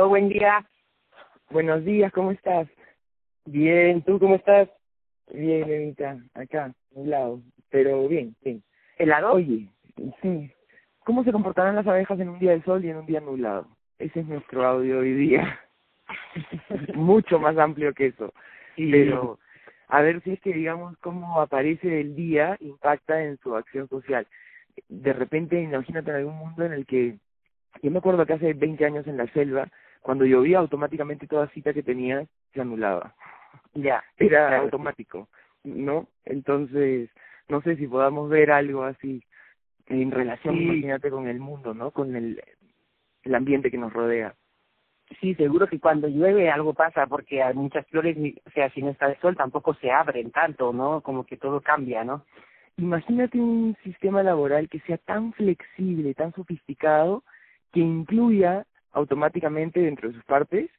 Oh, buen día. Buenos días, ¿cómo estás? Bien, ¿tú cómo estás? Bien, Evita, acá, un lado, pero bien, bien. ¿Helado? Oye, sí, ¿cómo se comportarán las abejas en un día de sol y en un día nublado? Ese es nuestro audio hoy día. Mucho más amplio que eso. Sí. Pero a ver si es que, digamos, cómo aparece el día impacta en su acción social. De repente, imagínate en algún mundo en el que, yo me acuerdo que hace 20 años en la selva, cuando llovía automáticamente toda cita que tenías se anulaba. Ya. Era Claro. automático, ¿no? Entonces, no sé si podamos ver algo así en relación, Sí. imagínate, con el mundo, ¿no? Con el, el ambiente que nos rodea. Sí, seguro que cuando llueve algo pasa, porque hay muchas flores, o sea, si no está el sol, tampoco se abren tanto, ¿no? Como que todo cambia, ¿no? Imagínate un sistema laboral que sea tan flexible, tan sofisticado, que incluya automáticamente dentro de sus partes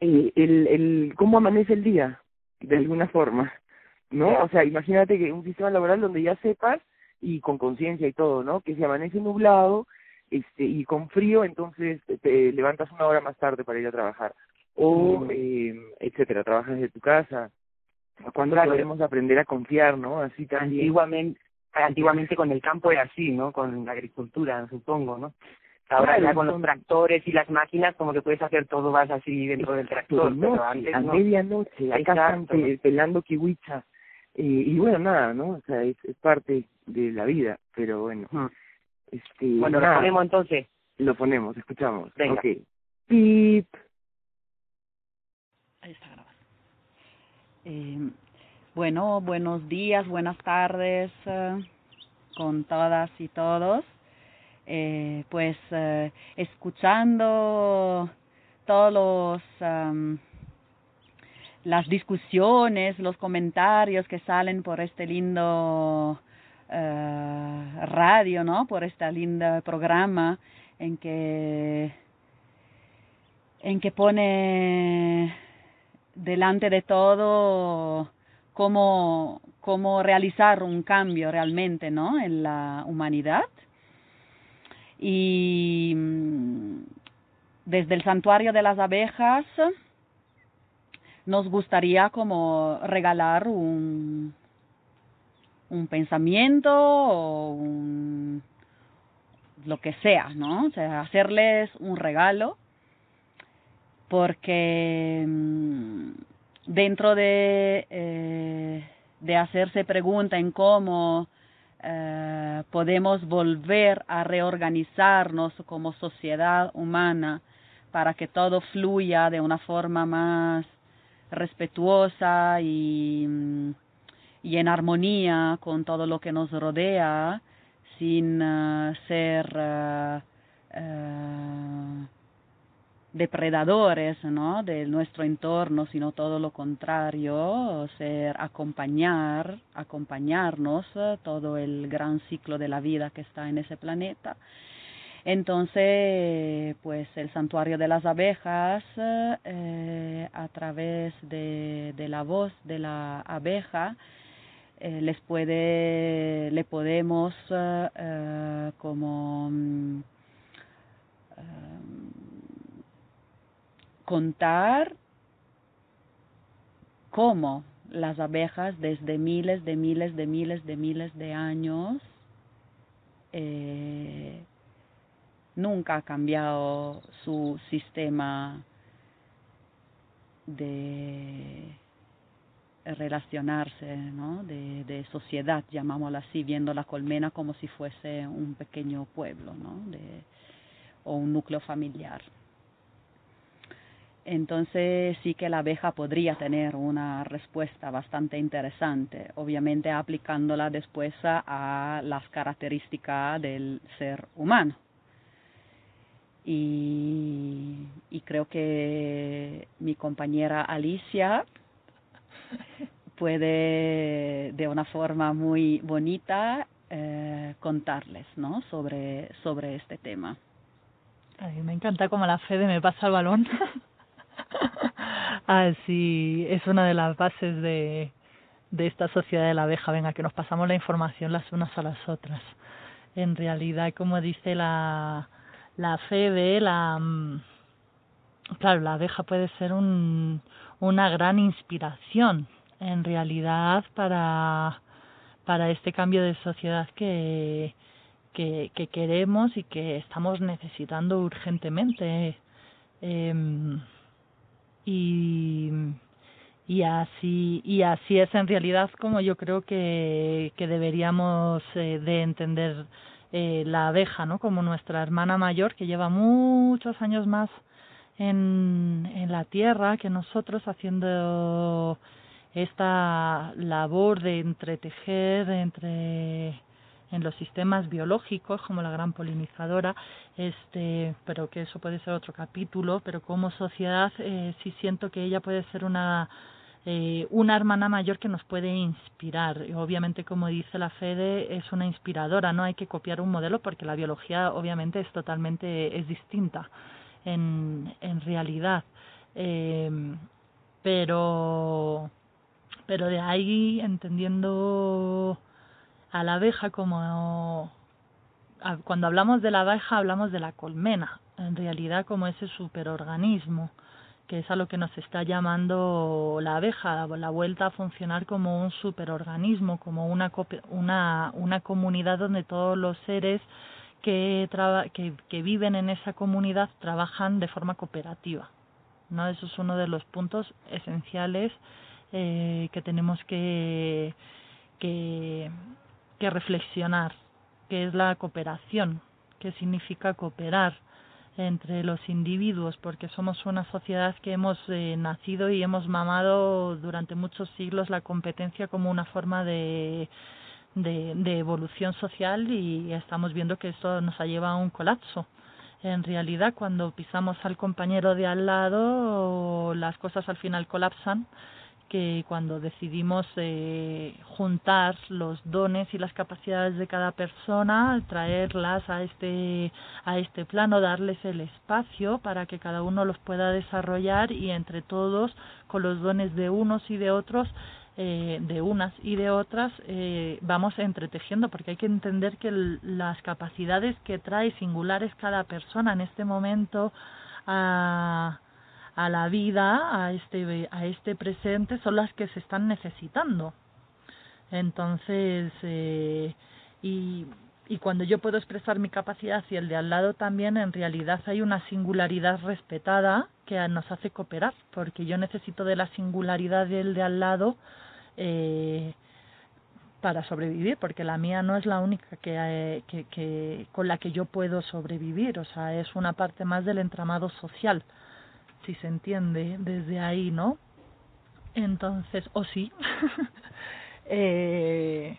eh, el, el cómo amanece el día, de alguna forma, ¿no? O sea, imagínate que un sistema laboral donde ya sepas y con conciencia y todo, ¿no? Que si amanece nublado este y con frío, entonces te- te levantas una hora más tarde para ir a trabajar o Mm. eh, etcétera, trabajas desde tu casa. ¿Cuándo Claro. podemos aprender a confiar, no? Así también. Antiguamente, antiguamente con el campo era así, ¿no? Con la agricultura, supongo, ¿no? Ahora Claro, ya con los tractores y las máquinas, como que puedes hacer todo más así dentro del tractor, Por pero noche, antes a no. medianoche, acá están Exacto. pe- pelando kiwicha. Eh, y bueno, nada, ¿no? O sea, es, es parte de la vida, pero bueno. Este, Bueno, lo ponemos entonces. lo ponemos, escuchamos. Venga. Ok. Pip. Ahí está grabado. Eh, bueno, buenos días, buenas tardes eh, con todas y todos. Eh, pues eh, escuchando todos los las discusiones, los comentarios que salen por este lindo eh, radio, ¿no? Por este lindo programa en que en que pone delante de todo cómo, cómo realizar un cambio realmente ¿no? en la humanidad. Y mm, desde el santuario de las abejas nos gustaría como regalar un, un pensamiento o un, lo que sea, ¿no? O sea, hacerles un regalo porque mm, dentro de, eh, de hacerse pregunta en cómo eh, podemos volver a reorganizarnos como sociedad humana para que todo fluya de una forma más respetuosa y, mm, y en armonía con todo lo que nos rodea sin eh, ser eh, depredadores ¿no? de nuestro entorno, sino todo lo contrario, ser acompañar, acompañarnos eh, todo el gran ciclo de la vida que está en ese planeta. Entonces, pues el santuario de las abejas, eh, a través de, la voz de la abeja, eh, les puede, le podemos eh, eh, como mm, contar cómo las abejas desde miles de miles de miles de miles de años eh, nunca ha cambiado su sistema de relacionarse, ¿no? de, sociedad, llamámoslo así, viendo la colmena como si fuese un pequeño pueblo ¿no? de, o un núcleo familiar. Entonces sí que la abeja podría tener una respuesta bastante interesante, obviamente aplicándola después a, a las características del ser humano. Y, y creo que mi compañera Alicia puede de una forma muy bonita eh, contarles ¿no? sobre, sobre este tema. Ay, me encanta como la Fede me pasa el balón. Así es una de las bases de, de esta sociedad de la abeja. Venga, que nos pasamos la información las unas a las otras. En realidad, como dice la, la Fede, la, mm, claro, la abeja puede ser un, una gran inspiración en realidad para, para este cambio de sociedad que, que, que queremos y que estamos necesitando urgentemente. Eh, y, y así y así es en realidad como yo creo que, que deberíamos eh, de entender eh, la abeja no como nuestra hermana mayor que lleva muchos años más en, en la tierra que nosotros haciendo esta labor de entretejer entre en los sistemas biológicos como la gran polinizadora este pero que eso puede ser otro capítulo pero como sociedad eh, sí siento que ella puede ser una eh, una hermana mayor que nos puede inspirar. Obviamente, como dice la Fede, es una inspiradora, no hay que copiar un modelo porque la biología obviamente es totalmente es distinta en, en realidad. Eh, pero, pero de ahí entendiendo a la abeja como cuando hablamos de la abeja hablamos de la colmena, en realidad como ese superorganismo que es a lo que nos está llamando la abeja, la vuelta a funcionar como un superorganismo, como una, una, una comunidad donde todos los seres que, que, que viven en esa comunidad trabajan de forma cooperativa. ¿no? Eso es uno de los puntos esenciales eh, que tenemos que, que, que reflexionar, que es la cooperación, qué significa cooperar entre los individuos, porque somos una sociedad que hemos eh, nacido y hemos mamado durante muchos siglos la competencia como una forma de, de, de evolución social y estamos viendo que esto nos ha llevado a un colapso. En realidad, cuando pisamos al compañero de al lado, las cosas al final colapsan que cuando decidimos eh, juntar los dones y las capacidades de cada persona, traerlas a este a este plano, darles el espacio para que cada uno los pueda desarrollar y entre todos con los dones de unos y de otros eh, de unas y de otras eh, vamos entretejiendo porque hay que entender que las capacidades que trae singulares cada persona en este momento a a la vida, a este, a este presente, son las que se están necesitando. Entonces, eh, y, y cuando yo puedo expresar mi capacidad y el de al lado también, en realidad hay una singularidad respetada que nos hace cooperar, porque yo necesito de la singularidad del de al lado eh, para sobrevivir, porque la mía no es la única que, eh, que, que con la que yo puedo sobrevivir, o sea, es una parte más del entramado social si se entiende desde ahí, ¿no? Entonces, o sí. eh,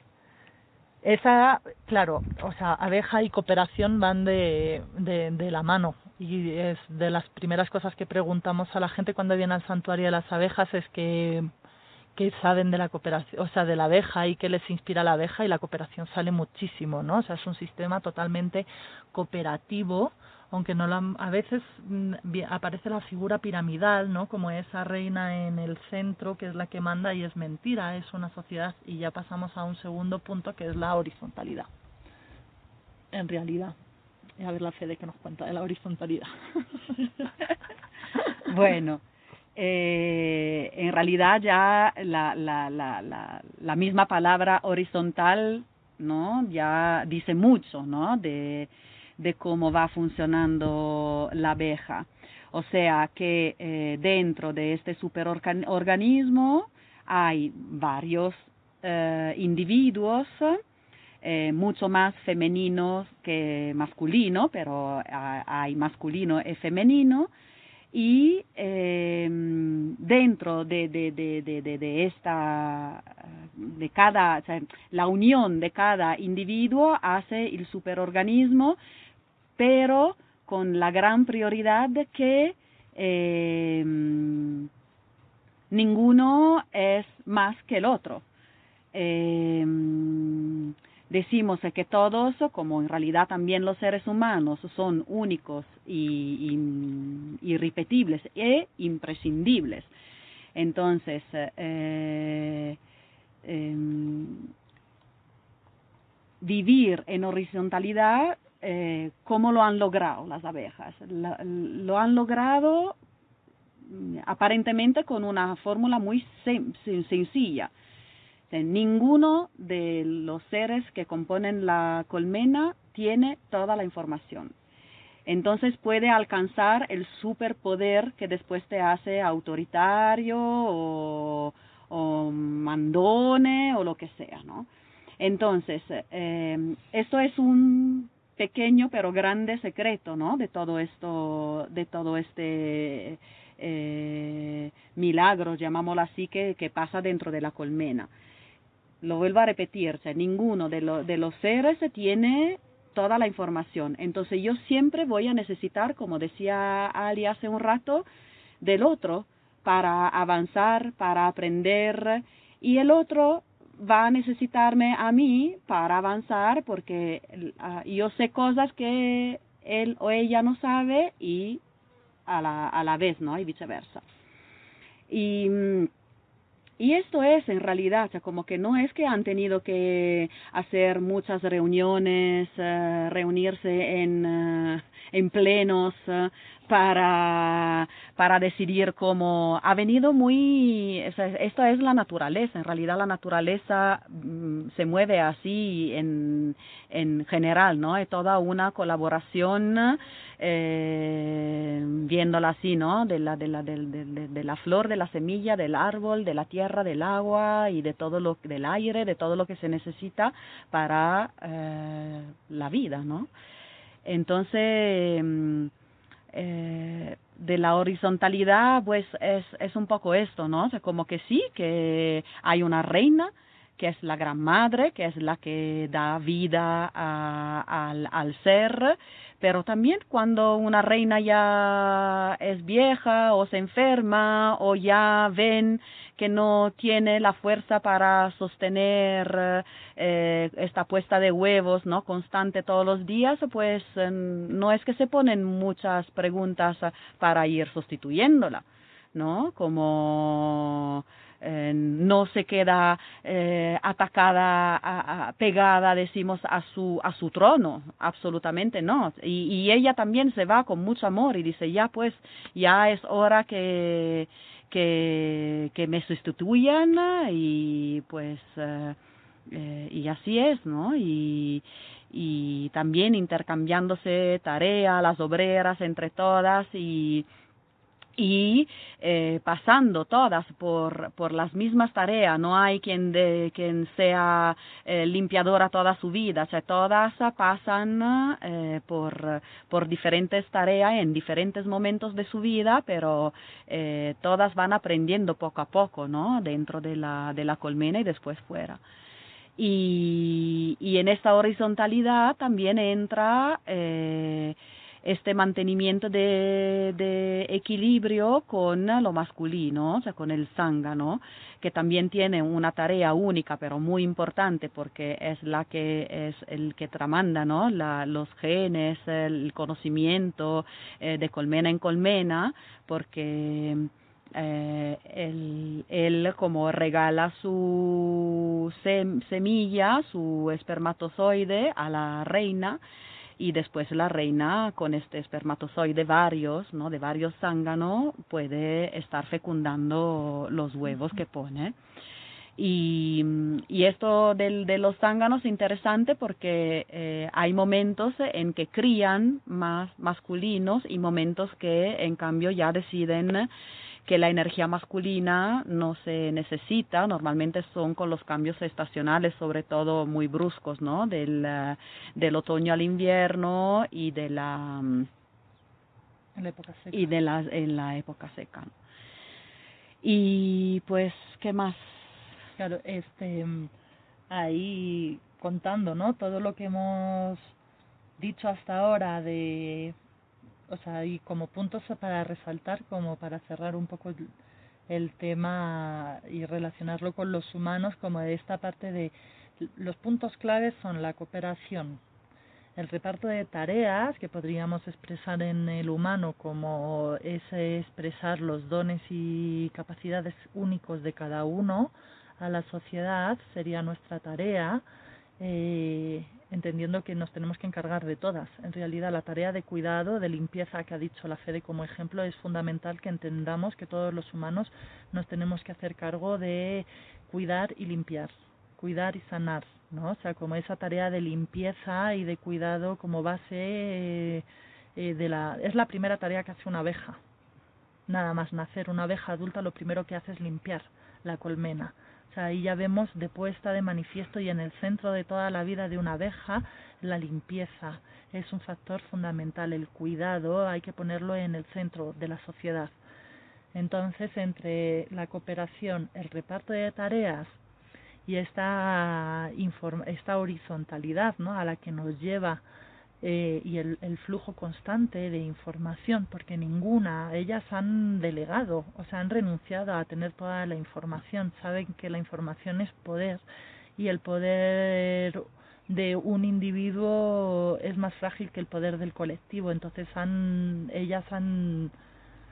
esa, claro, o sea, abeja y cooperación van de, de, la mano y es de las primeras cosas que preguntamos a la gente cuando viene al santuario de las abejas es que que saben de la cooperación, o sea, de la abeja y que les inspira la abeja y la cooperación sale muchísimo, ¿no? O sea, es un sistema totalmente cooperativo aunque no la, a veces mm, aparece la figura piramidal, ¿no? Como esa reina en el centro que es la que manda y es mentira, es una sociedad y ya pasamos a un segundo punto que es la horizontalidad. En realidad, a ver la fe de que nos cuenta de la horizontalidad. bueno, eh, en realidad ya la, la, la, la, la misma palabra horizontal, ¿no? Ya dice mucho, ¿no? De de cómo va funcionando la abeja. O sea que eh, dentro de este superorganismo hay varios eh, individuos, eh, mucho más femeninos que masculino, pero hay masculino y femenino, y eh, dentro de, de, de, de, esta, de cada, la unión de cada individuo hace el superorganismo pero con la gran prioridad de que eh, ninguno es más que el otro. Eh, decimos que todos, como en realidad también los seres humanos, son únicos y, irrepetibles e imprescindibles. Entonces, eh, eh, vivir en horizontalidad eh, cómo lo han logrado las abejas. lo han logrado aparentemente con una fórmula muy sencilla. ninguno de los seres que componen la colmena tiene toda la información. Entonces puede alcanzar el superpoder que después te hace autoritario o, o mandone o lo que sea, ¿no? Entonces, eh, esto es un pequeño pero grande secreto, ¿no? De todo esto, de todo este eh, milagro, llamámoslo así, que, pasa dentro de la colmena. Lo vuelvo a repetir, ninguno de, de los seres tiene toda la información. Entonces yo siempre voy a necesitar, como decía Ali hace un rato, del otro para avanzar, para aprender, y el otro va a necesitarme a mí para avanzar porque uh, yo sé cosas que él o ella no sabe y a la, a la vez, ¿no? Y viceversa. Y, y esto es en realidad, como que no es que han tenido que hacer muchas reuniones, uh, reunirse en, uh, en plenos, uh, para, para decidir cómo ha venido muy, esto es la naturaleza, en realidad la naturaleza mm, se mueve así en, en general, ¿no? Es toda una colaboración, eh, viéndola así, ¿no? De la, de la, de, de, la flor, de la semilla, del árbol, de la tierra, del agua y de todo lo, del aire, de todo lo que se necesita para eh, la vida, ¿no? Entonces, mm, eh, de la horizontalidad, pues es, es un poco esto, ¿no? O como que sí, que hay una reina, que es la gran madre, que es la que da vida a, al, al ser, pero también cuando una reina ya es vieja o se enferma o ya ven que no tiene la fuerza para sostener eh, esta puesta de huevos no constante todos los días pues eh, no es que se ponen muchas preguntas para ir sustituyéndola no como eh, no se queda eh, atacada, a, pegada, decimos, a su, a su trono, absolutamente no. Y ella también se va con mucho amor y dice, ya pues, ya es hora que, que, que me sustituyan y pues, eh, eh, y así es, ¿no? Y, y también intercambiándose tareas, las obreras entre todas y y eh, pasando todas por, por las mismas tareas, no hay quien, de, quien sea eh, limpiadora toda su vida, o sea, todas pasan eh, por, por diferentes tareas en diferentes momentos de su vida, pero eh, todas van aprendiendo poco a poco, ¿no? Dentro de la, de la colmena y después fuera. Y, y en esta horizontalidad también entra eh, este mantenimiento de, equilibrio con lo masculino, o sea, con el zángano, que también tiene una tarea única pero muy importante porque es la que es el que tramanda, ¿no? La, los genes, el conocimiento eh, de colmena en colmena, porque eh, él, como regala su sem semilla, su espermatozoide a la reina, y después la reina con este espermatozoide varios, ¿no? De varios zánganos puede estar fecundando los huevos que pone. Y, y esto del, de los zánganos es interesante porque eh, hay momentos en que crían más masculinos y momentos que en cambio ya deciden que la energía masculina no se necesita, normalmente son con los cambios estacionales, sobre todo muy bruscos, ¿no? Del, uh, del otoño al invierno y de la, en la época seca. y de la, en la época seca. Y pues, ¿qué más? Claro, este, ahí contando, ¿no? Todo lo que hemos dicho hasta ahora de o sea, y como puntos para resaltar, como para cerrar un poco el, el tema y relacionarlo con los humanos, como de esta parte de los puntos claves son la cooperación, el reparto de tareas que podríamos expresar en el humano como ese expresar los dones y capacidades únicos de cada uno a la sociedad sería nuestra tarea eh, entendiendo que nos tenemos que encargar de todas. En realidad, la tarea de cuidado, de limpieza que ha dicho la Fede como ejemplo, es fundamental que entendamos que todos los humanos nos tenemos que hacer cargo de cuidar y limpiar, cuidar y sanar, ¿no? O sea, como esa tarea de limpieza y de cuidado como base eh, eh, de la es la primera tarea que hace una abeja. Nada más nacer una abeja adulta lo primero que hace es limpiar la colmena ahí ya vemos de puesta de manifiesto y en el centro de toda la vida de una abeja la limpieza. Es un factor fundamental, el cuidado hay que ponerlo en el centro de la sociedad. Entonces, entre la cooperación, el reparto de tareas y esta, esta horizontalidad ¿no? a la que nos lleva eh, y el, flujo constante de información, porque ninguna, ellas han delegado, o sea, han renunciado a tener toda la información, saben que la información es poder y el poder de un individuo es más frágil que el poder del colectivo, entonces han, ellas han,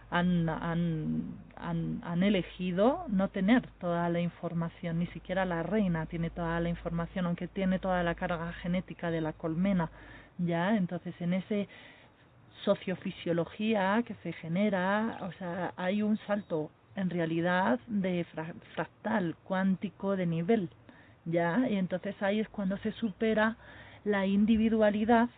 han, han, han, han elegido no tener toda la información, ni siquiera la reina tiene toda la información, aunque tiene toda la carga genética de la colmena, ya entonces en ese sociofisiología que se genera o sea hay un salto en realidad de fractal cuántico de nivel ya y entonces ahí es cuando se supera la individualidad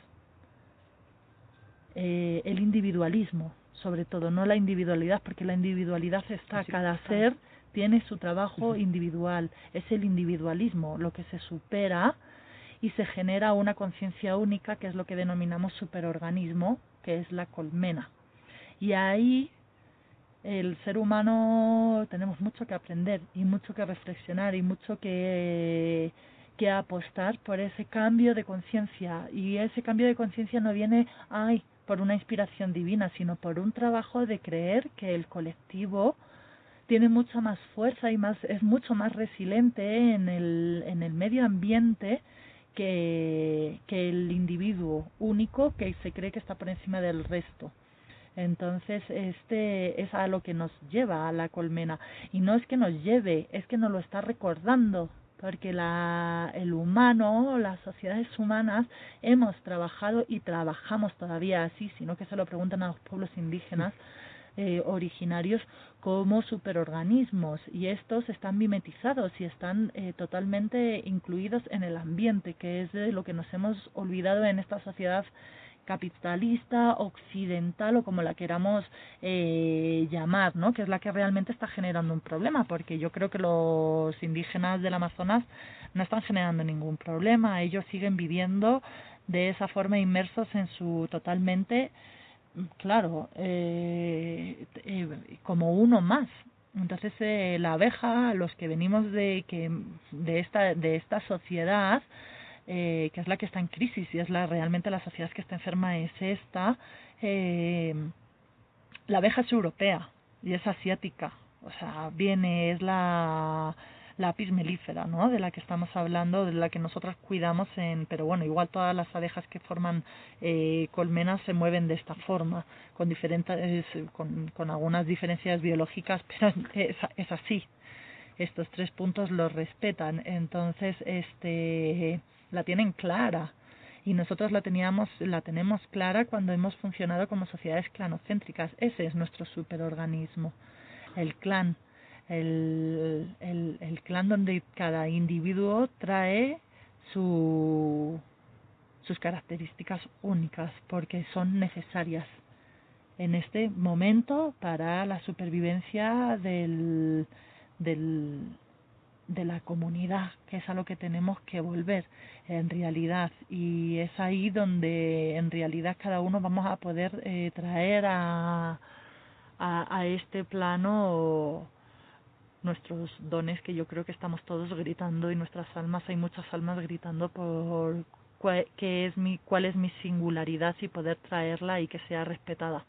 eh, el individualismo sobre todo no la individualidad porque la individualidad está cada ser tiene su trabajo individual es el individualismo lo que se supera y se genera una conciencia única que es lo que denominamos superorganismo, que es la colmena. Y ahí el ser humano tenemos mucho que aprender y mucho que reflexionar y mucho que, que apostar por ese cambio de conciencia. Y ese cambio de conciencia no viene, ay, por una inspiración divina, sino por un trabajo de creer que el colectivo tiene mucha más fuerza y más es mucho más resiliente en el, en el medio ambiente que, que el individuo único que se cree que está por encima del resto. Entonces, este es a lo que nos lleva a la colmena. Y no es que nos lleve, es que nos lo está recordando. Porque la, el humano, las sociedades humanas, hemos trabajado y trabajamos todavía así, sino que se lo preguntan a los pueblos indígenas eh, originarios como superorganismos y estos están mimetizados y están eh, totalmente incluidos en el ambiente, que es de lo que nos hemos olvidado en esta sociedad capitalista, occidental o como la queramos eh, llamar, ¿no? que es la que realmente está generando un problema, porque yo creo que los indígenas del Amazonas no están generando ningún problema, ellos siguen viviendo de esa forma inmersos en su totalmente claro, eh, eh, como uno más. Entonces eh, la abeja, los que venimos de que de esta de esta sociedad eh, que es la que está en crisis y es la realmente la sociedad que está enferma es esta. Eh, la abeja es europea y es asiática, o sea viene es la la apis melífera, ¿no? De la que estamos hablando, de la que nosotros cuidamos en, pero bueno, igual todas las abejas que forman eh, colmenas se mueven de esta forma, con diferentes, con, con algunas diferencias biológicas, pero es, es así. Estos tres puntos los respetan, entonces, este, la tienen clara y nosotros la teníamos la tenemos clara cuando hemos funcionado como sociedades clanocéntricas ese es nuestro superorganismo el clan el, el, el clan donde cada individuo trae su, sus características únicas porque son necesarias en este momento para la supervivencia del, del, de la comunidad, que es a lo que tenemos que volver en realidad. Y es ahí donde en realidad cada uno vamos a poder eh, traer a, a, a este plano nuestros dones que yo creo que estamos todos gritando y nuestras almas hay muchas almas gritando por cuál, qué es mi cuál es mi singularidad y poder traerla y que sea respetada.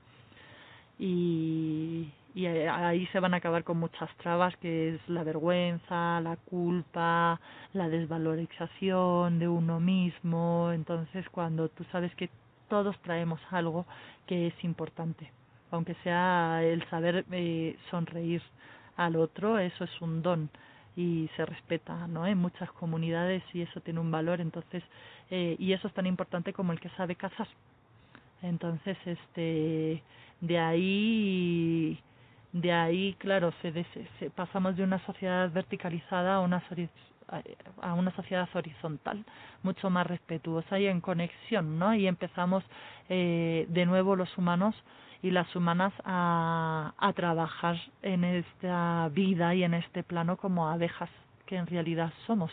Y, y ahí se van a acabar con muchas trabas que es la vergüenza la culpa la desvalorización de uno mismo. Entonces cuando tú sabes que todos traemos algo que es importante aunque sea el saber eh, sonreír al otro, eso es un don. y se respeta no en muchas comunidades y eso tiene un valor entonces eh, y eso es tan importante como el que sabe cazar entonces este de ahí de ahí claro se, se pasamos de una sociedad verticalizada a una a una sociedad horizontal, mucho más respetuosa y en conexión, ¿no? Y empezamos eh, de nuevo los humanos y las humanas a, a trabajar en esta vida y en este plano como abejas que en realidad somos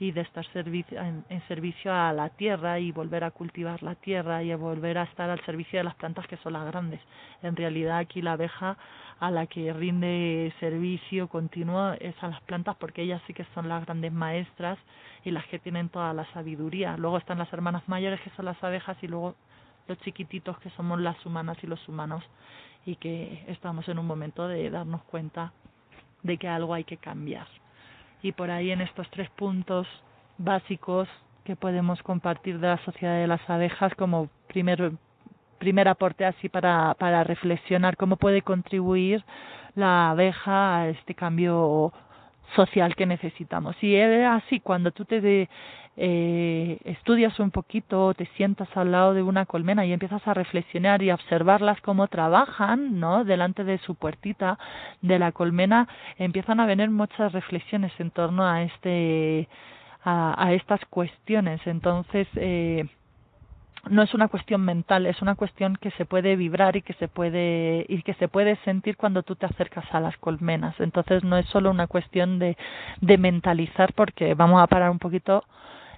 y de estar en, en, servicio a la tierra y volver a cultivar la tierra y a volver a estar al servicio de las plantas que son las grandes. En realidad aquí la abeja a la que rinde servicio continuo es a las plantas porque ellas sí que son las grandes maestras y las que tienen toda la sabiduría. Luego están las hermanas mayores que son las abejas y luego los chiquititos que somos las humanas y los humanos y que estamos en un momento de darnos cuenta de que algo hay que cambiar. Y por ahí en estos tres puntos básicos que podemos compartir de la sociedad de las abejas como primer primer aporte así para para reflexionar cómo puede contribuir la abeja a este cambio social que necesitamos. Y es así, cuando tú te de, eh, estudias un poquito, te sientas al lado de una colmena y empiezas a reflexionar y a observarlas cómo trabajan, ¿no? Delante de su puertita de la colmena, empiezan a venir muchas reflexiones en torno a este, a, a estas cuestiones. Entonces, eh, no es una cuestión mental, es una cuestión que se puede vibrar y que se puede y que se puede sentir cuando tú te acercas a las colmenas. Entonces no es solo una cuestión de, de mentalizar porque vamos a parar un poquito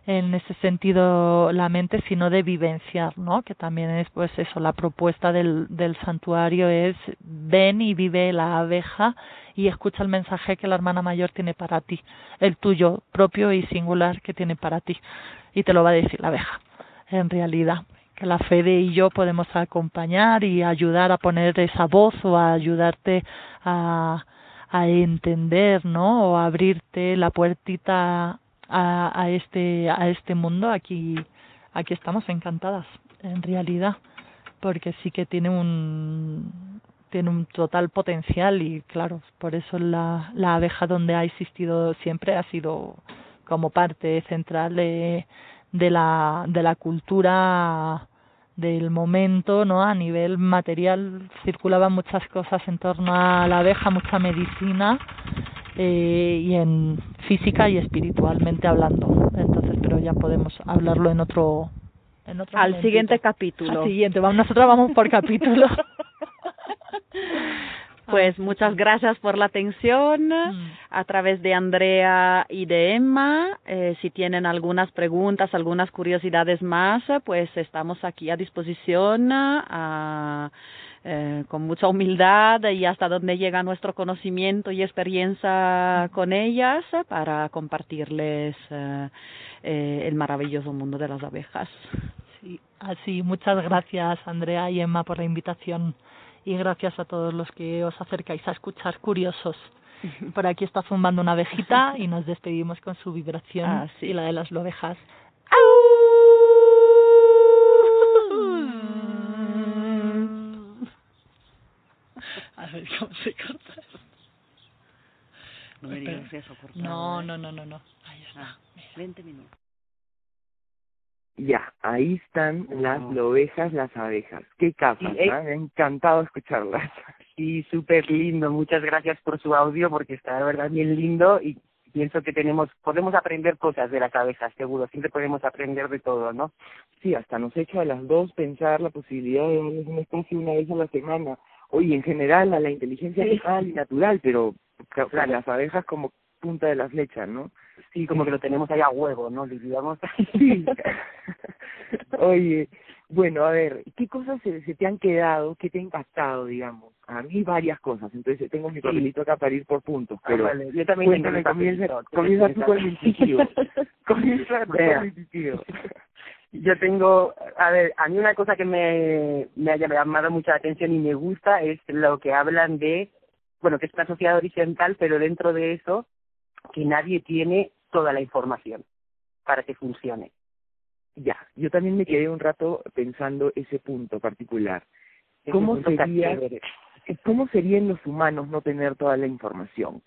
en ese sentido la mente, sino de vivenciar, ¿no? Que también es pues eso, la propuesta del, del santuario es ven y vive la abeja y escucha el mensaje que la hermana mayor tiene para ti, el tuyo propio y singular que tiene para ti y te lo va a decir la abeja. En realidad, que la Fede y yo podemos acompañar y ayudar a poner esa voz o a ayudarte a a entender, ¿no? O abrirte la puertita a, a este a este mundo aquí aquí estamos encantadas en realidad porque sí que tiene un tiene un total potencial y claro por eso la la abeja donde ha existido siempre ha sido como parte central de de la de la cultura del momento, ¿no? A nivel material circulaban muchas cosas en torno a la abeja, mucha medicina eh, y en física y espiritualmente hablando. Entonces, pero ya podemos hablarlo en otro en otro al siguiente capítulo. Al siguiente, vamos, nosotros vamos por capítulo. Pues muchas gracias por la atención Mm. a través de Andrea y de Emma. Eh, si tienen algunas preguntas, algunas curiosidades más, pues estamos aquí a disposición a, eh, con mucha humildad y hasta donde llega nuestro conocimiento y experiencia con ellas para compartirles eh, eh, el maravilloso mundo de las abejas. Sí, así, muchas gracias Andrea y Emma por la invitación y gracias a todos los que os acercáis a escuchar curiosos. Por aquí está zumbando una abejita y nos despedimos con su vibración Ah, sí. y la de las ovejas. A ver cómo se corta. No me digas eso, por No, favor. no, no, no, no. Ahí está. Ah, 20 minutos. Ya, ahí están las Wow. lobejas, las abejas. Qué capas, Sí, eh. ¿ah? Me ha encantado escucharlas. Sí, súper lindo. Muchas gracias por su audio porque está de verdad bien lindo y pienso que tenemos, podemos aprender cosas de las abejas, seguro. Siempre podemos aprender de todo, ¿no? Sí, hasta nos echa a las dos pensar la posibilidad de darles un espacio una vez a la semana. Oye, en general a la inteligencia Sí. animal y natural, pero Claro. las abejas como punta de la flecha, ¿no? Sí, como que lo tenemos ahí a huevo, ¿no? Digamos. Sí. Oye, bueno, a ver, ¿qué cosas se, se te han quedado, qué te ha impactado, digamos? A mí varias cosas, entonces tengo mi papelito acá para ir por puntos, Ah, pero vale, yo también cuéntame, mi comienza, comienza tú con el intuitivo. comienza tú con el intuitivo. Yo tengo, a ver, a mí una cosa que me, me ha llamado mucha atención y me gusta es lo que hablan de, bueno, que es una sociedad horizontal, pero dentro de eso, que nadie tiene toda la información para que funcione. Ya, yo también me quedé un rato pensando ese punto particular. ¿Cómo sería, chévere. ¿Cómo sería en los humanos no tener toda la información?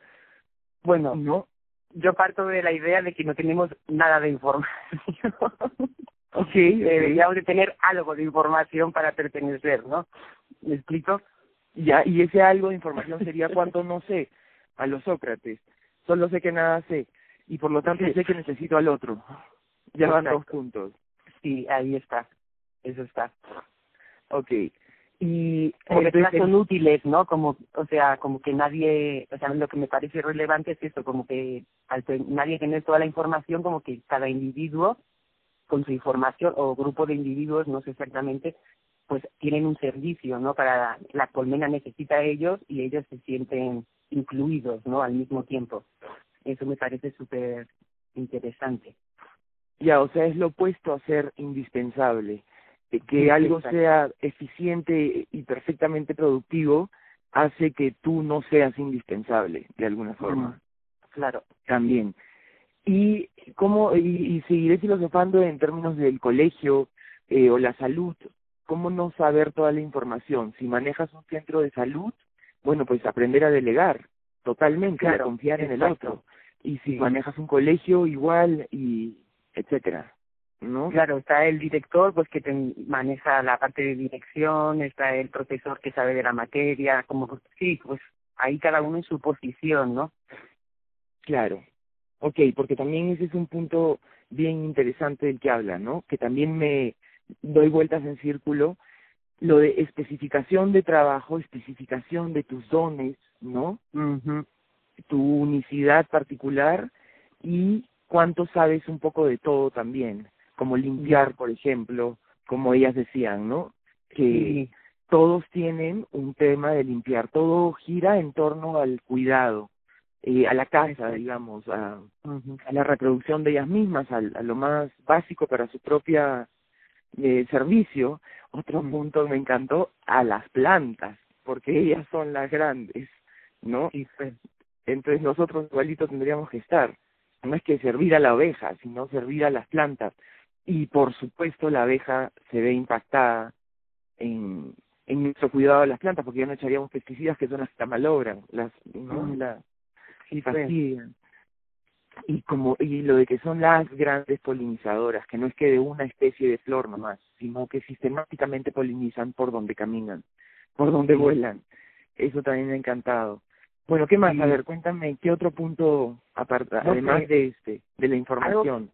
Bueno, ¿No? yo parto de la idea de que no tenemos nada de información. Ok, Deberíamos de tener algo de información para pertenecer, ¿no? ¿Me explico? Ya, y ese algo de información sería cuánto no sé, a los Sócrates. Solo sé que nada sé, y por lo tanto sé que necesito al otro. Ya van dos puntos. Sí, ahí está. Eso está. Ok. Y entonces- son útiles, ¿no? Como, o sea, como que nadie, o sea, lo que me parece relevante es esto, como que al nadie tener toda la información, como que cada individuo con su información o grupo de individuos, no sé exactamente, pues tienen un servicio, ¿no? Para la colmena necesita a ellos y ellos se sienten incluidos, ¿no? Al mismo tiempo. Eso me parece súper interesante. Ya, o sea, es lo opuesto a ser indispensable. Eh, Que Sí, algo exacto. sea eficiente y perfectamente productivo hace que tú no seas indispensable, de alguna forma. Claro. También. Y cómo, y, y seguiré filosofando en términos del colegio eh, o la salud, cómo no saber toda la información. Si manejas un centro de salud, bueno, pues aprender a delegar totalmente, a confiar en el otro. Y si manejas un colegio, igual, y etcétera, ¿no? Claro, está el director, pues que te maneja la parte de dirección, está el profesor que sabe de la materia, como pues, sí, pues ahí cada uno en su posición, ¿no? Claro. Ok, porque también ese es un punto bien interesante del que habla, ¿no? Que también me doy vueltas en círculo, lo de especificación de trabajo, especificación de tus dones, ¿no? mhm Tu unicidad particular y cuánto sabes un poco de todo también, como limpiar, por ejemplo, como ellas decían, ¿no? Que Sí, todos tienen un tema de limpiar, todo gira en torno al cuidado, eh, a la casa, digamos, a, a la reproducción de ellas mismas, al- a, lo más básico para su propia eh, servicio. Otro punto me encantó, a las plantas, porque ellas son las grandes, ¿no? sí, pues, Entonces nosotros igualitos tendríamos que estar. No es que servir a la oveja, sino servir a las plantas. Y por supuesto la abeja se ve impactada en, en nuestro cuidado de las plantas, porque ya no echaríamos pesticidas que son las que malogran, las, ¿no? Mm. La, sí, y pues, fastidian. Y como y lo de que son las grandes polinizadoras, que no es que de una especie de flor nomás, sino que sistemáticamente polinizan por donde caminan, por donde Sí. vuelan. Eso también me ha encantado. Bueno, ¿qué más? Sí. A ver, cuéntame, ¿qué otro punto, aparta, No además de este, de la información?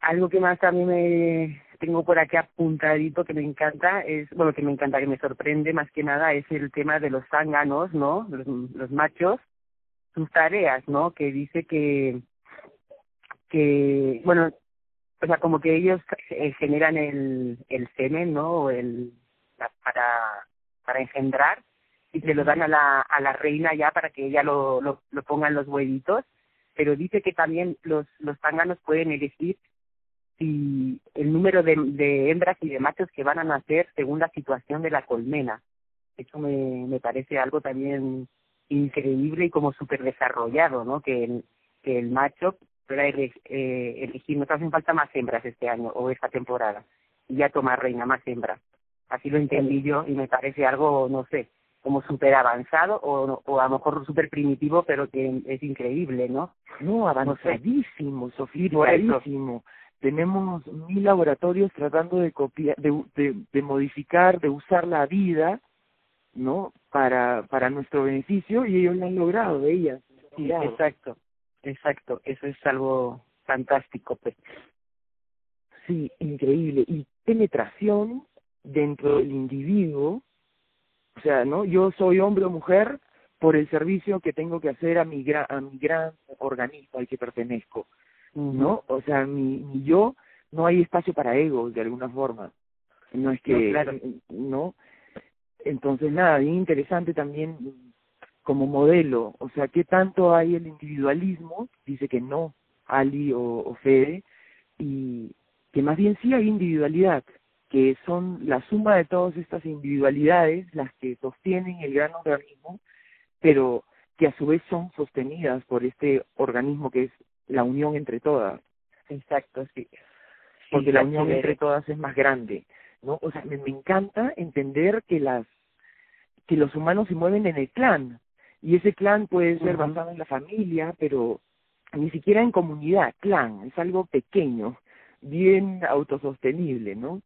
Algo que más también me tengo por aquí apuntadito que me encanta es, bueno, que me encanta, que me sorprende más que nada es el tema de los zánganos, ¿no? Los, los machos, sus tareas, ¿no? Que dice que, que, bueno, o sea, como que ellos eh, generan el, el semen, ¿no? O el, la- para, para engendrar y se lo dan a la, a la reina ya para que ella lo, lo, lo ponga en los huevitos, pero dice que también los, los zánganos pueden elegir si el número de, de hembras y de machos que van a nacer según la situación de la colmena. Eso me, me parece algo también increíble y como súper desarrollado, ¿no? Que el, que el macho pueda ele- eh, elegir, no te hacen falta más hembras este año o esta temporada, y ya toma reina más hembras. Así lo entendí yo y me parece algo, no sé, como súper avanzado o, o a lo mejor súper primitivo, pero que es increíble, ¿no? No, avanzadísimo, eso. sofisticadísimo. Tenemos mil laboratorios tratando de copiar, de, de, de modificar, de usar la vida, ¿no? Para, para nuestro beneficio y ellos lo han logrado, ellas. lo han Sí, exacto, exacto, eso es algo fantástico, pues. Sí, increíble. Y penetración dentro del individuo, o sea, ¿no? Yo soy hombre o mujer por el servicio que tengo que hacer a mi gran, a mi gran organismo al que pertenezco, ¿no? O sea, mi, mi yo, no hay espacio para egos de alguna forma. No es que, No, claro. ¿no? Entonces, nada, bien interesante también como modelo, o sea, ¿qué tanto hay el individualismo? Dice que no, Ali o, o Fede, y que más bien sí hay individualidad, que son la suma de todas estas individualidades las que sostienen el gran organismo, pero que a su vez son sostenidas por este organismo que es la unión entre todas, Exacto, sí. porque Sí, la unión chévere. entre todas es más grande, ¿no? O sea, me, me encanta entender que las que los humanos se mueven en el clan y ese clan puede ser Ujú. basado en la familia, pero ni siquiera en comunidad, clan, es algo pequeño, bien autosostenible, ¿no?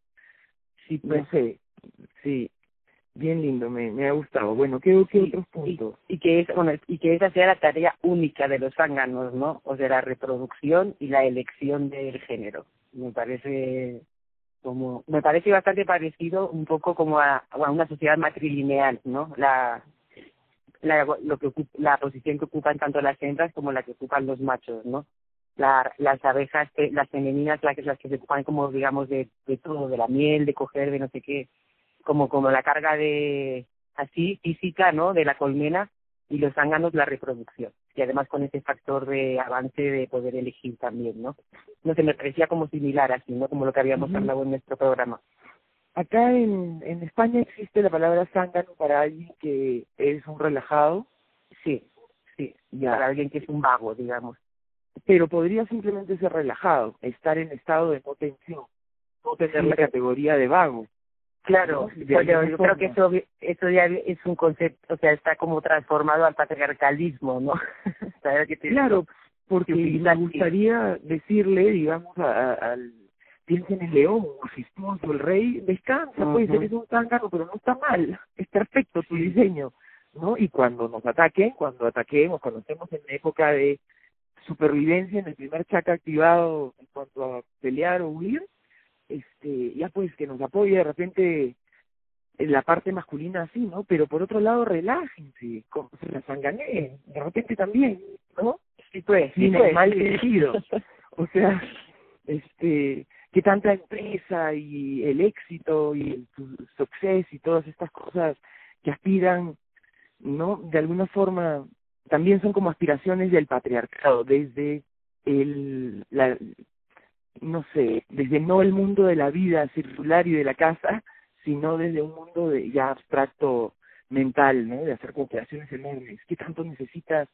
Sí, no sé, sí, bien lindo, me, me ha gustado. Bueno, ¿qué, qué otros puntos? Y, que es, bueno, y que esa sea la tarea única de los zánganos, ¿no? O sea, la reproducción y la elección del género. Me parece como me parece bastante parecido un poco como a, a una sociedad matrilineal, ¿no? La la, lo que la posición que ocupan tanto las hembras como la que ocupan los machos, ¿no? La, las abejas, las femeninas, las, las que se ocupan como, digamos, de, de todo, de la miel, de coger, de no sé qué, como, como la carga de, así, física, ¿no? De la colmena, y los zánganos la reproducción. Y además con ese factor de avance de poder elegir también, ¿no? No se me parecía como similar así, ¿no? Como lo que habíamos hablado en nuestro programa. Acá en, en España existe la palabra zángano para alguien que es un relajado. Sí, sí, para alguien que es un vago, digamos. Pero podría simplemente ser relajado, estar en estado de no tensión, no tener la categoría de vago. Claro, yo, creo que eso, eso ya es un concepto, o sea, está como transformado al patriarcalismo, ¿no? claro, porque me gustaría decirle, digamos, al piensen en León, majestuoso, el rey, descansa, puede ser es un zángano, pero no está mal, es perfecto tu diseño, ¿no? Y cuando nos ataquen, cuando ataquemos, cuando estemos en época de supervivencia, en el primer chaca activado en cuanto a pelear o huir, este, ya pues que nos apoye de repente en la parte masculina así, ¿no? Pero por otro lado, relájense, como se la sanganeen, de repente también, ¿no? Sí, pues, sí, pues. mal sentido. O sea, este, que tanta empresa y el éxito y el suceso y todas estas cosas que aspiran, ¿no? De alguna forma también son como aspiraciones del patriarcado, desde el, la, no sé, desde no el mundo de la vida circular y de la casa, sino desde un mundo de ya abstracto mental, ¿no? De hacer cooperaciones enormes. ¿Qué tanto necesitas?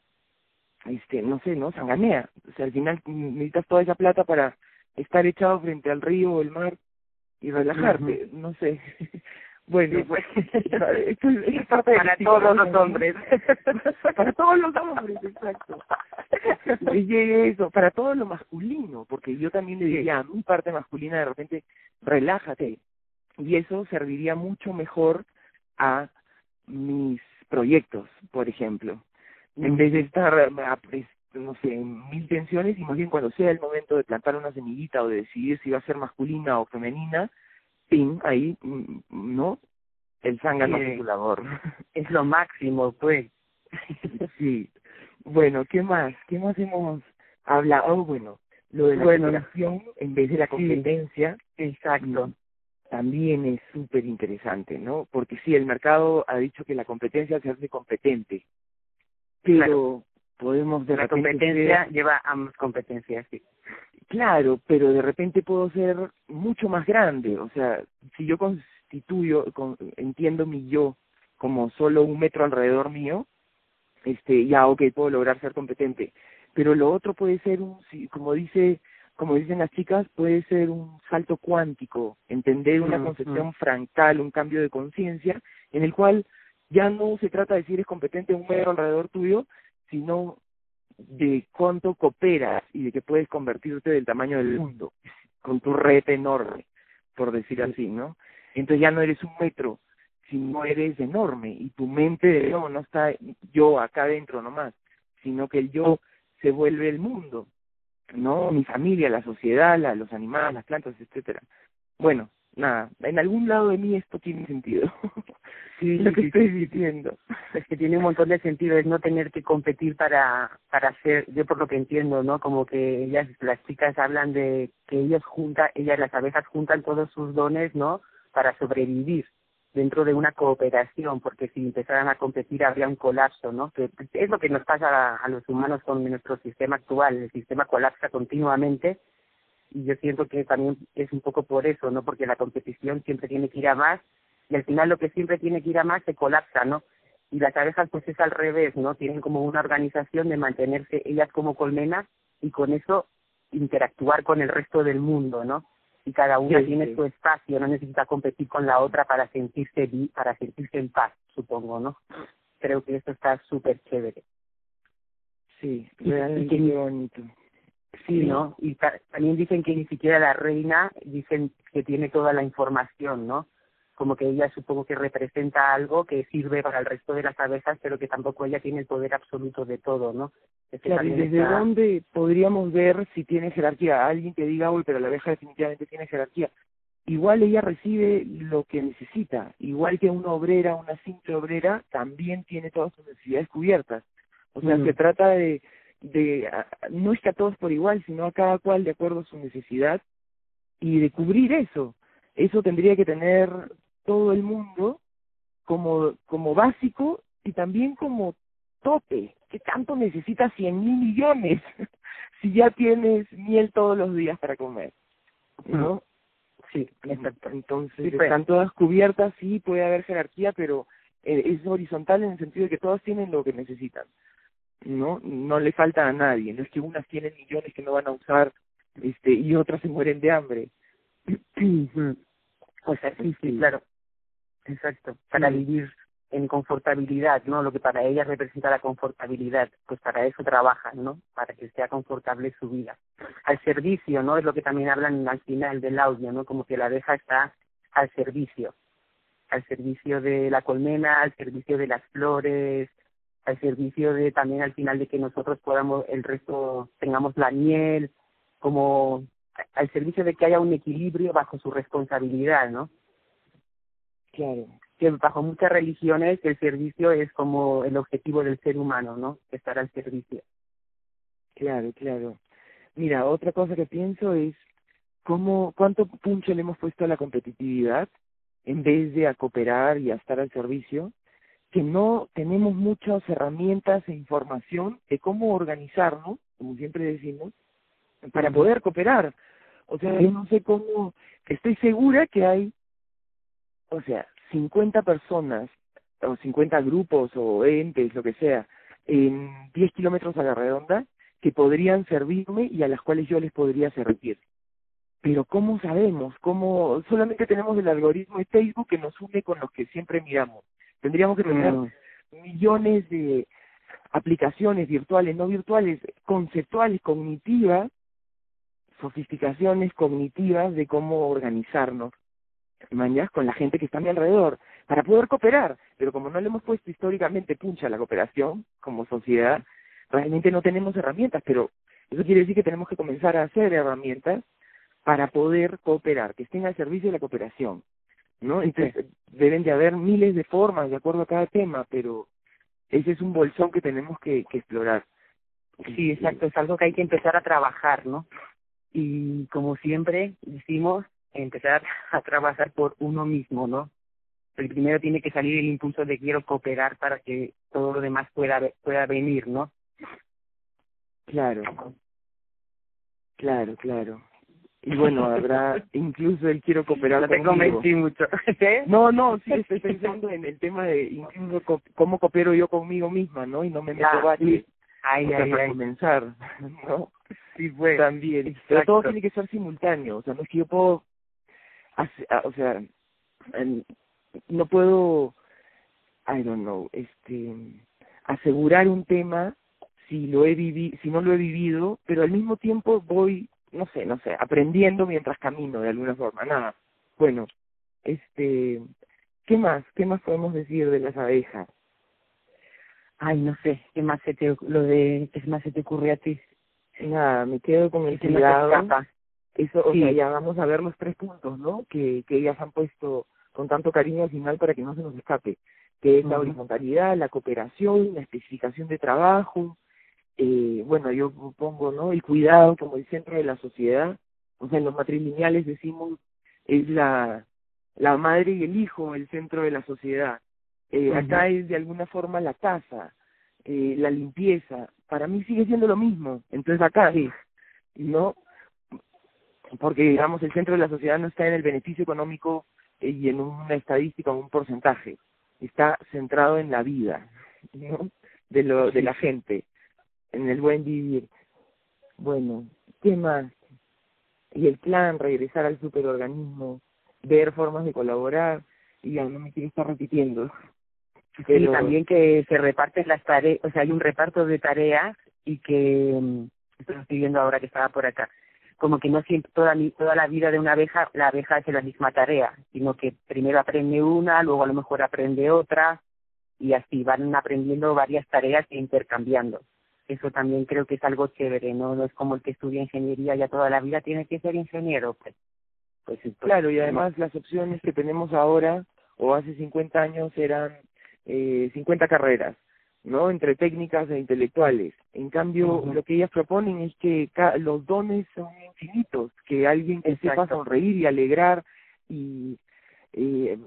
Este, no sé, ¿no? Sanganea. O sea, al final necesitas toda esa plata para estar echado frente al río o el mar y relajarte, no sé. Bueno, pues, esto es, parte de para todos los hombres. para todos los hombres, exacto. Y eso, para todo lo masculino, porque yo también le diría a mi parte masculina de repente, relájate. Y eso serviría mucho mejor a mis proyectos, por ejemplo. En vez de estar no sé, mil tensiones y más bien cuando sea el momento de plantar una semillita o de decidir si va a ser masculina o femenina, pin, ahí, mm, ¿no? El zángano sí, labor. Es lo máximo, pues. sí. Bueno, ¿qué más? ¿Qué más hemos hablado? Oh, bueno, lo de la bueno, en vez de la competencia. exacto. También es súper interesante, ¿no? Porque sí, el mercado ha dicho que la competencia se hace competente. Pero podemos de la competencia lleva ambas competencias sí. Claro pero de repente puedo ser mucho más grande. O sea si yo constituyo con, entiendo mi yo como solo un metro alrededor mío este ya ok puedo lograr ser competente. Pero lo otro puede ser un como dice como dicen las chicas puede ser un salto cuántico entender una concepción fractal un cambio de conciencia en el cual ya no se trata de si eres competente un metro alrededor tuyo, sino de cuánto cooperas y de que puedes convertirte del tamaño del mundo con tu red enorme, por decir así, ¿no? Entonces ya no eres un metro, sino eres enorme y tu mente de no, no está yo acá adentro nomás, sino que el yo se vuelve el mundo, ¿no? Mi familia, la sociedad, la, los animales, las plantas, etcétera. Bueno, nada, en algún lado de mí esto tiene sentido. sí, lo que estoy diciendo. Es que tiene un montón de sentido, es no tener que competir para, para hacer, yo por lo que entiendo, ¿no? Como que ellas, las chicas hablan de que ellos juntan, ellas las abejas juntan todos sus dones, ¿no? Para sobrevivir dentro de una cooperación, porque si empezaran a competir habría un colapso, ¿no? Que es lo que nos pasa a, a los humanos con nuestro sistema actual, el sistema colapsa continuamente y yo siento que también es un poco por eso, ¿no? Porque la competición siempre tiene que ir a más y al final lo que siempre tiene que ir a más se colapsa, ¿no? Y las abejas pues es al revés, ¿no? Tienen como una organización de mantenerse ellas como colmenas y con eso interactuar con el resto del mundo, ¿no? Y cada una tiene su espacio, no necesita competir con la otra para sentirse para sentirse en paz, supongo, ¿no? Creo que esto está súper chévere. Sí, Y- y realmente que- qué bonito. Sí, ¿no? Y ta- también dicen que ni siquiera la reina dicen que tiene toda la información, ¿no? Como que ella supongo que representa algo que sirve para el resto de las abejas, pero que tampoco ella tiene el poder absoluto de todo, ¿no? Claro, ¿y desde está- dónde podríamos ver si tiene jerarquía? Alguien que diga, uy, pero la abeja definitivamente tiene jerarquía. Igual ella recibe lo que necesita, igual que una obrera, una simple obrera, también tiene todas sus necesidades cubiertas. O sea, Mm. se trata de, de, a- no es que a todos por igual, sino a cada cual de acuerdo a su necesidad y de cubrir eso. Eso tendría que tener todo el mundo como, como básico y también como tope. ¿Qué tanto necesitas 100 mil millones si ya tienes miel todos los días para comer? ¿No? Sí, exacto. Entonces, Sí, pues. están todas cubiertas, sí, puede haber jerarquía, pero eh, es horizontal en el sentido de que todas tienen lo que necesitan. ¿No? No le falta a nadie. No es que unas tienen millones que no van a usar este y otras se mueren de hambre. O sea, sí, sí, claro. Exacto. Para Sí. vivir en confortabilidad, ¿no? Lo que para ella representa la confortabilidad, pues para eso trabajan, ¿no? Para que sea confortable su vida. Al servicio, ¿no? Es lo que también hablan al final del audio, ¿no? Como que la abeja está al servicio. Al servicio de la colmena, al servicio de las flores, al servicio de también al final de que nosotros podamos, el resto, tengamos la miel, como al servicio de que haya un equilibrio bajo su responsabilidad, ¿no? Claro. Que bajo muchas religiones el servicio es como el objetivo del ser humano, ¿no? Estar al servicio. Claro, claro. Mira, otra cosa que pienso es cómo, cuánto puncho le hemos puesto a la competitividad en vez de a cooperar y a estar al servicio, que no tenemos muchas herramientas e información de cómo organizarnos, como siempre decimos, para poder cooperar. O sea, yo no sé cómo, estoy segura que hay, o sea, 50 personas o 50 grupos o entes, lo que sea, en 10 kilómetros a la redonda que podrían servirme y a las cuales yo les podría servir. Pero ¿cómo sabemos? ¿Cómo? Solamente tenemos el algoritmo de Facebook que nos une con los que siempre miramos. Tendríamos que tener millones de aplicaciones virtuales, no virtuales, conceptuales, cognitivas, sofisticaciones cognitivas de cómo organizarnos, mañas, con la gente que está a mi alrededor, para poder cooperar. Pero como no le hemos puesto históricamente puncha a la cooperación como sociedad, realmente no tenemos herramientas, pero eso quiere decir que tenemos que comenzar a hacer herramientas para poder cooperar, que estén al servicio de la cooperación, ¿no? Entonces, deben de haber miles de formas de acuerdo a cada tema, pero ese es un bolsón que tenemos que, que explorar. Sí, exacto, es algo que hay que empezar a trabajar, ¿no? Y como siempre decimos, empezar a trabajar por uno mismo, ¿no? El primero tiene que salir el impulso de quiero cooperar para que todo lo demás pueda pueda venir, ¿no? Claro, claro, claro. Y bueno, habrá incluso el quiero cooperar No te conmigo. mucho. No, no, sí, estoy pensando en el tema de incluso co- cómo coopero yo conmigo misma, ¿no? Y no me meto Ah, sí. Ay, ay, para ay. comenzar, ¿no? Sí, pues. También. Pero todo tiene que ser simultáneo, o sea, no es que yo puedo, ah, o sea, no puedo, I don't know, este, asegurar un tema si lo he vivido, si no lo he vivido, pero al mismo tiempo voy, no sé, no sé, aprendiendo mientras camino de alguna forma, nada. Bueno, este, ¿qué más? ¿Qué más podemos decir de las abejas? Ay, no sé, ¿qué más se te, lo de, qué más se te ocurre a ti? Nada, me quedo con el ¿Qué se me cuidado. Eso, o Sí. sea, ya vamos a ver los tres puntos, ¿no? Que, que ellas han puesto con tanto cariño al final para que no se nos escape, que es la horizontalidad, la cooperación, la especificación de trabajo, eh, bueno, yo pongo, ¿no? El cuidado como el centro de la sociedad, o sea, en los matrilineales decimos es la, la madre y el hijo el centro de la sociedad. Eh. Acá es de alguna forma la casa, eh, la limpieza, para mí sigue siendo lo mismo, entonces acá sí, ¿no? porque digamos el centro de la sociedad no está en el beneficio económico eh, y en una estadística o un porcentaje, está centrado en la vida, ¿no? De lo de la gente, en el buen vivir. Bueno, ¿qué más? Y el plan, regresar al superorganismo, ver formas de colaborar, y ya no me quiero estar repitiendo. Y Pero- también que se reparten las tareas, o sea, hay un reparto de tareas y que mm, esto lo estoy viendo ahora que estaba por acá como que no siempre toda toda la vida de una abeja la abeja hace la misma tarea sino que primero aprende una luego a lo mejor aprende otra y así van aprendiendo varias tareas e intercambiando eso también creo que es algo chévere no no es como el que estudia ingeniería ya toda la vida tiene que ser ingeniero pues pues, pues claro y además las opciones que tenemos ahora o hace 50 años eran eh, 50 carreras ¿no? Entre técnicas e intelectuales. En cambio, lo que ellas proponen es que los dones son infinitos, que alguien que sepa sonreír y alegrar y eh,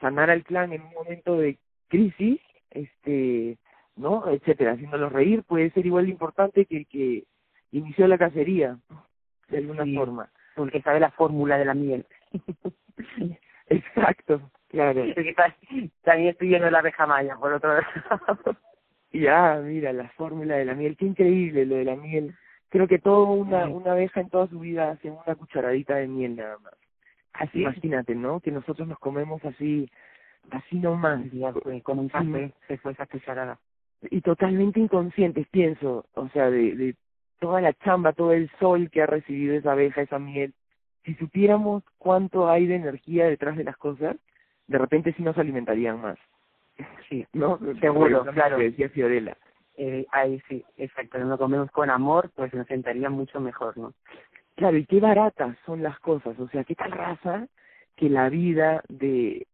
sanar al clan en un momento de crisis, este, ¿no? Etcétera. Haciéndolos reír puede ser igual de importante que el que inició la cacería, de alguna forma. Porque sabe la fórmula de la miel. Exacto, claro. También estoy viendo la abeja maya, por otro lado. Ya, mira, la fórmula de la miel, qué increíble lo de la miel. Creo que todo una, una abeja en toda su vida hace una cucharadita de miel nada más. Así Imagínate, ¿no? Que nosotros nos comemos así, así nomás. con un café se fue esa cucharada. Y totalmente inconscientes, pienso, o sea, de, de toda la chamba, todo el sol que ha recibido esa abeja, esa miel. Si supiéramos cuánto hay de energía detrás de las cosas, de repente sí nos alimentarían más. Sí, ¿no? Seguro, claro. Que decía Fiorella. Eh, ahí sí, exacto. Nos comemos con amor, pues nos sentaría mucho mejor, ¿no? Claro, y qué baratas son las cosas. O sea, qué tal raza que la vida de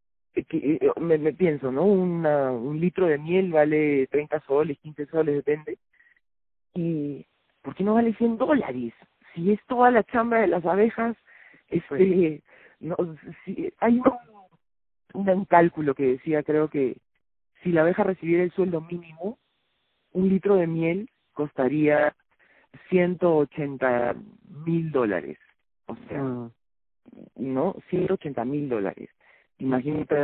me, me, pienso, ¿no? Una, un litro de miel vale 30 soles, 15 soles, depende. ¿Y por qué no vale 100 dólares? Si es toda la chamba de las abejas, este, no, si, hay un, un cálculo que decía, creo que si la abeja recibiera el sueldo mínimo, un litro de miel costaría 180 mil dólares. O sea, mm. ¿no? 180 mil dólares. Imagínate.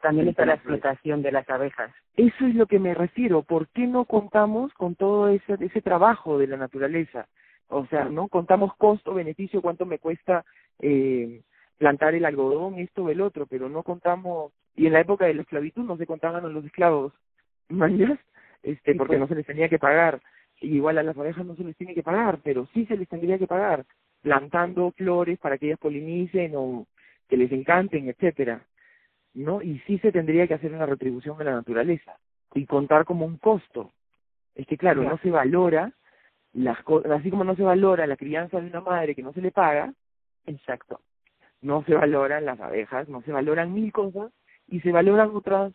también está la explotación de las abejas. Eso es lo que me refiero. ¿Por qué no contamos con todo ese, ese trabajo de la naturaleza? O sea, ¿no? Contamos costo, beneficio, cuánto me cuesta eh, plantar el algodón, esto o el otro, pero no contamos y en la época de la esclavitud no se contaban a los esclavos, ¿mañas? Este, porque pues. no se les tenía que pagar. Y igual a las abejas no se les tiene que pagar, pero sí se les tendría que pagar, plantando flores para que ellas polinicen o que les encanten, etcétera. ¿No? Y sí se tendría que hacer una retribución de la naturaleza y contar como un costo. Es que claro, no se valora las así como no se valora la crianza de una madre que no se le paga, exacto. No se valoran las abejas, no se valoran mil cosas y se valoran otras.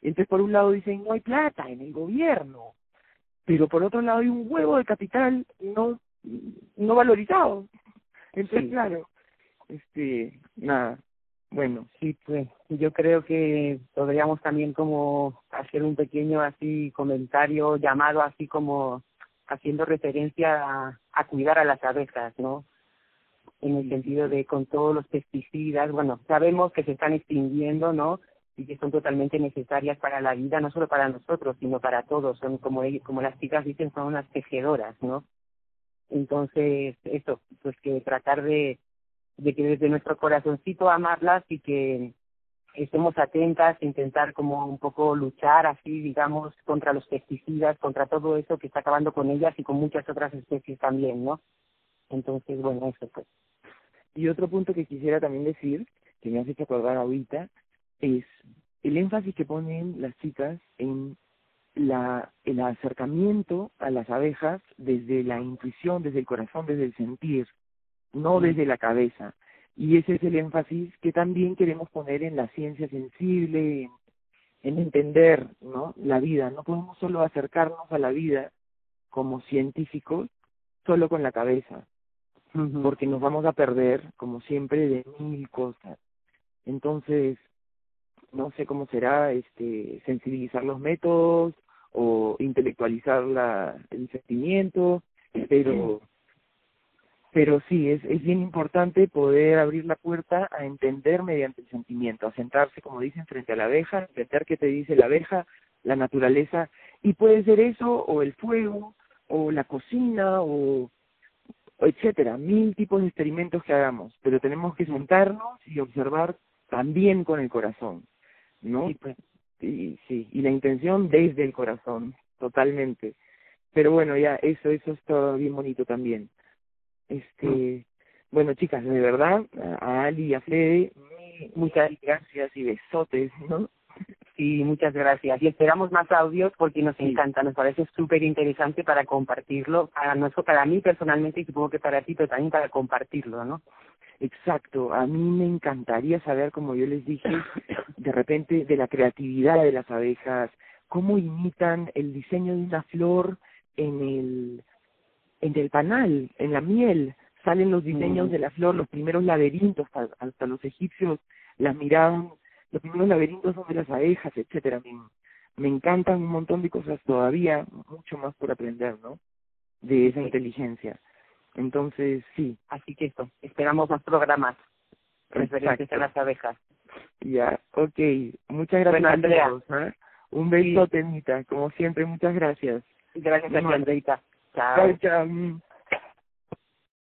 Entonces, por un lado dicen, no hay plata en el gobierno, pero por otro lado hay un huevo de capital no no valorizado. Entonces, claro, este, nada, bueno. Sí, pues yo creo que podríamos también como hacer un pequeño así comentario llamado así como haciendo referencia a, a cuidar a las abejas, ¿no? en el sentido de con todos los pesticidas, bueno, sabemos que se están extinguiendo, ¿no? Y que son totalmente necesarias para la vida, no solo para nosotros, sino para todos. Son como como las chicas dicen, son unas tejedoras, ¿no? Entonces, eso, pues que tratar de, de que desde nuestro corazoncito amarlas y que estemos atentas, intentar como un poco luchar así, digamos, contra los pesticidas, contra todo eso que está acabando con ellas y con muchas otras especies también, ¿no? Entonces, bueno, eso pues. Y otro punto que quisiera también decir, que me has hecho acordar ahorita, es el énfasis que ponen las chicas en la, el acercamiento a las abejas desde la intuición, desde el corazón, desde el sentir, no desde la cabeza. Y ese es el énfasis que también queremos poner en la ciencia sensible, en, en entender ¿no? la vida. No podemos solo acercarnos a la vida como científicos solo con la cabeza porque nos vamos a perder, como siempre, de mil cosas. Entonces, no sé cómo será este sensibilizar los métodos o intelectualizar la, el sentimiento, pero pero sí, es, es bien importante poder abrir la puerta a entender mediante el sentimiento, a sentarse, como dicen, frente a la abeja, entender qué te dice la abeja, la naturaleza, y puede ser eso, o el fuego, o la cocina, o etcétera, mil tipos de experimentos que hagamos, pero tenemos que sentarnos y observar también con el corazón, ¿no? Sí, pues. y, sí, y la intención desde el corazón, totalmente. pero bueno, ya, eso, eso es todo bien bonito también. Este, bueno, chicas, de verdad, a Ali y a Fede, muchas gracias y besotes, ¿no? Sí, muchas gracias. Y esperamos más audios porque nos encanta, nos parece súper interesante para compartirlo, para nuestro, para mí personalmente y supongo que para ti, pero también para compartirlo, ¿no? Exacto, a mí me encantaría saber, como yo les dije, de repente de la creatividad de las abejas, cómo imitan el diseño de una flor en el, en el panal, en la miel, salen los diseños mm. de la flor, los primeros laberintos, hasta los egipcios las miraban los primeros laberintos son de las abejas, etcétera. Me, me encantan un montón de cosas todavía, mucho más por aprender, ¿no? De esa inteligencia. Entonces, sí. Así que esto, esperamos más programas referentes a las abejas. Ya, ok. Muchas gracias Andrea. ¿eh? Un beso, Temita. Como siempre, muchas gracias. Gracias a ti, Andreita. Welcome.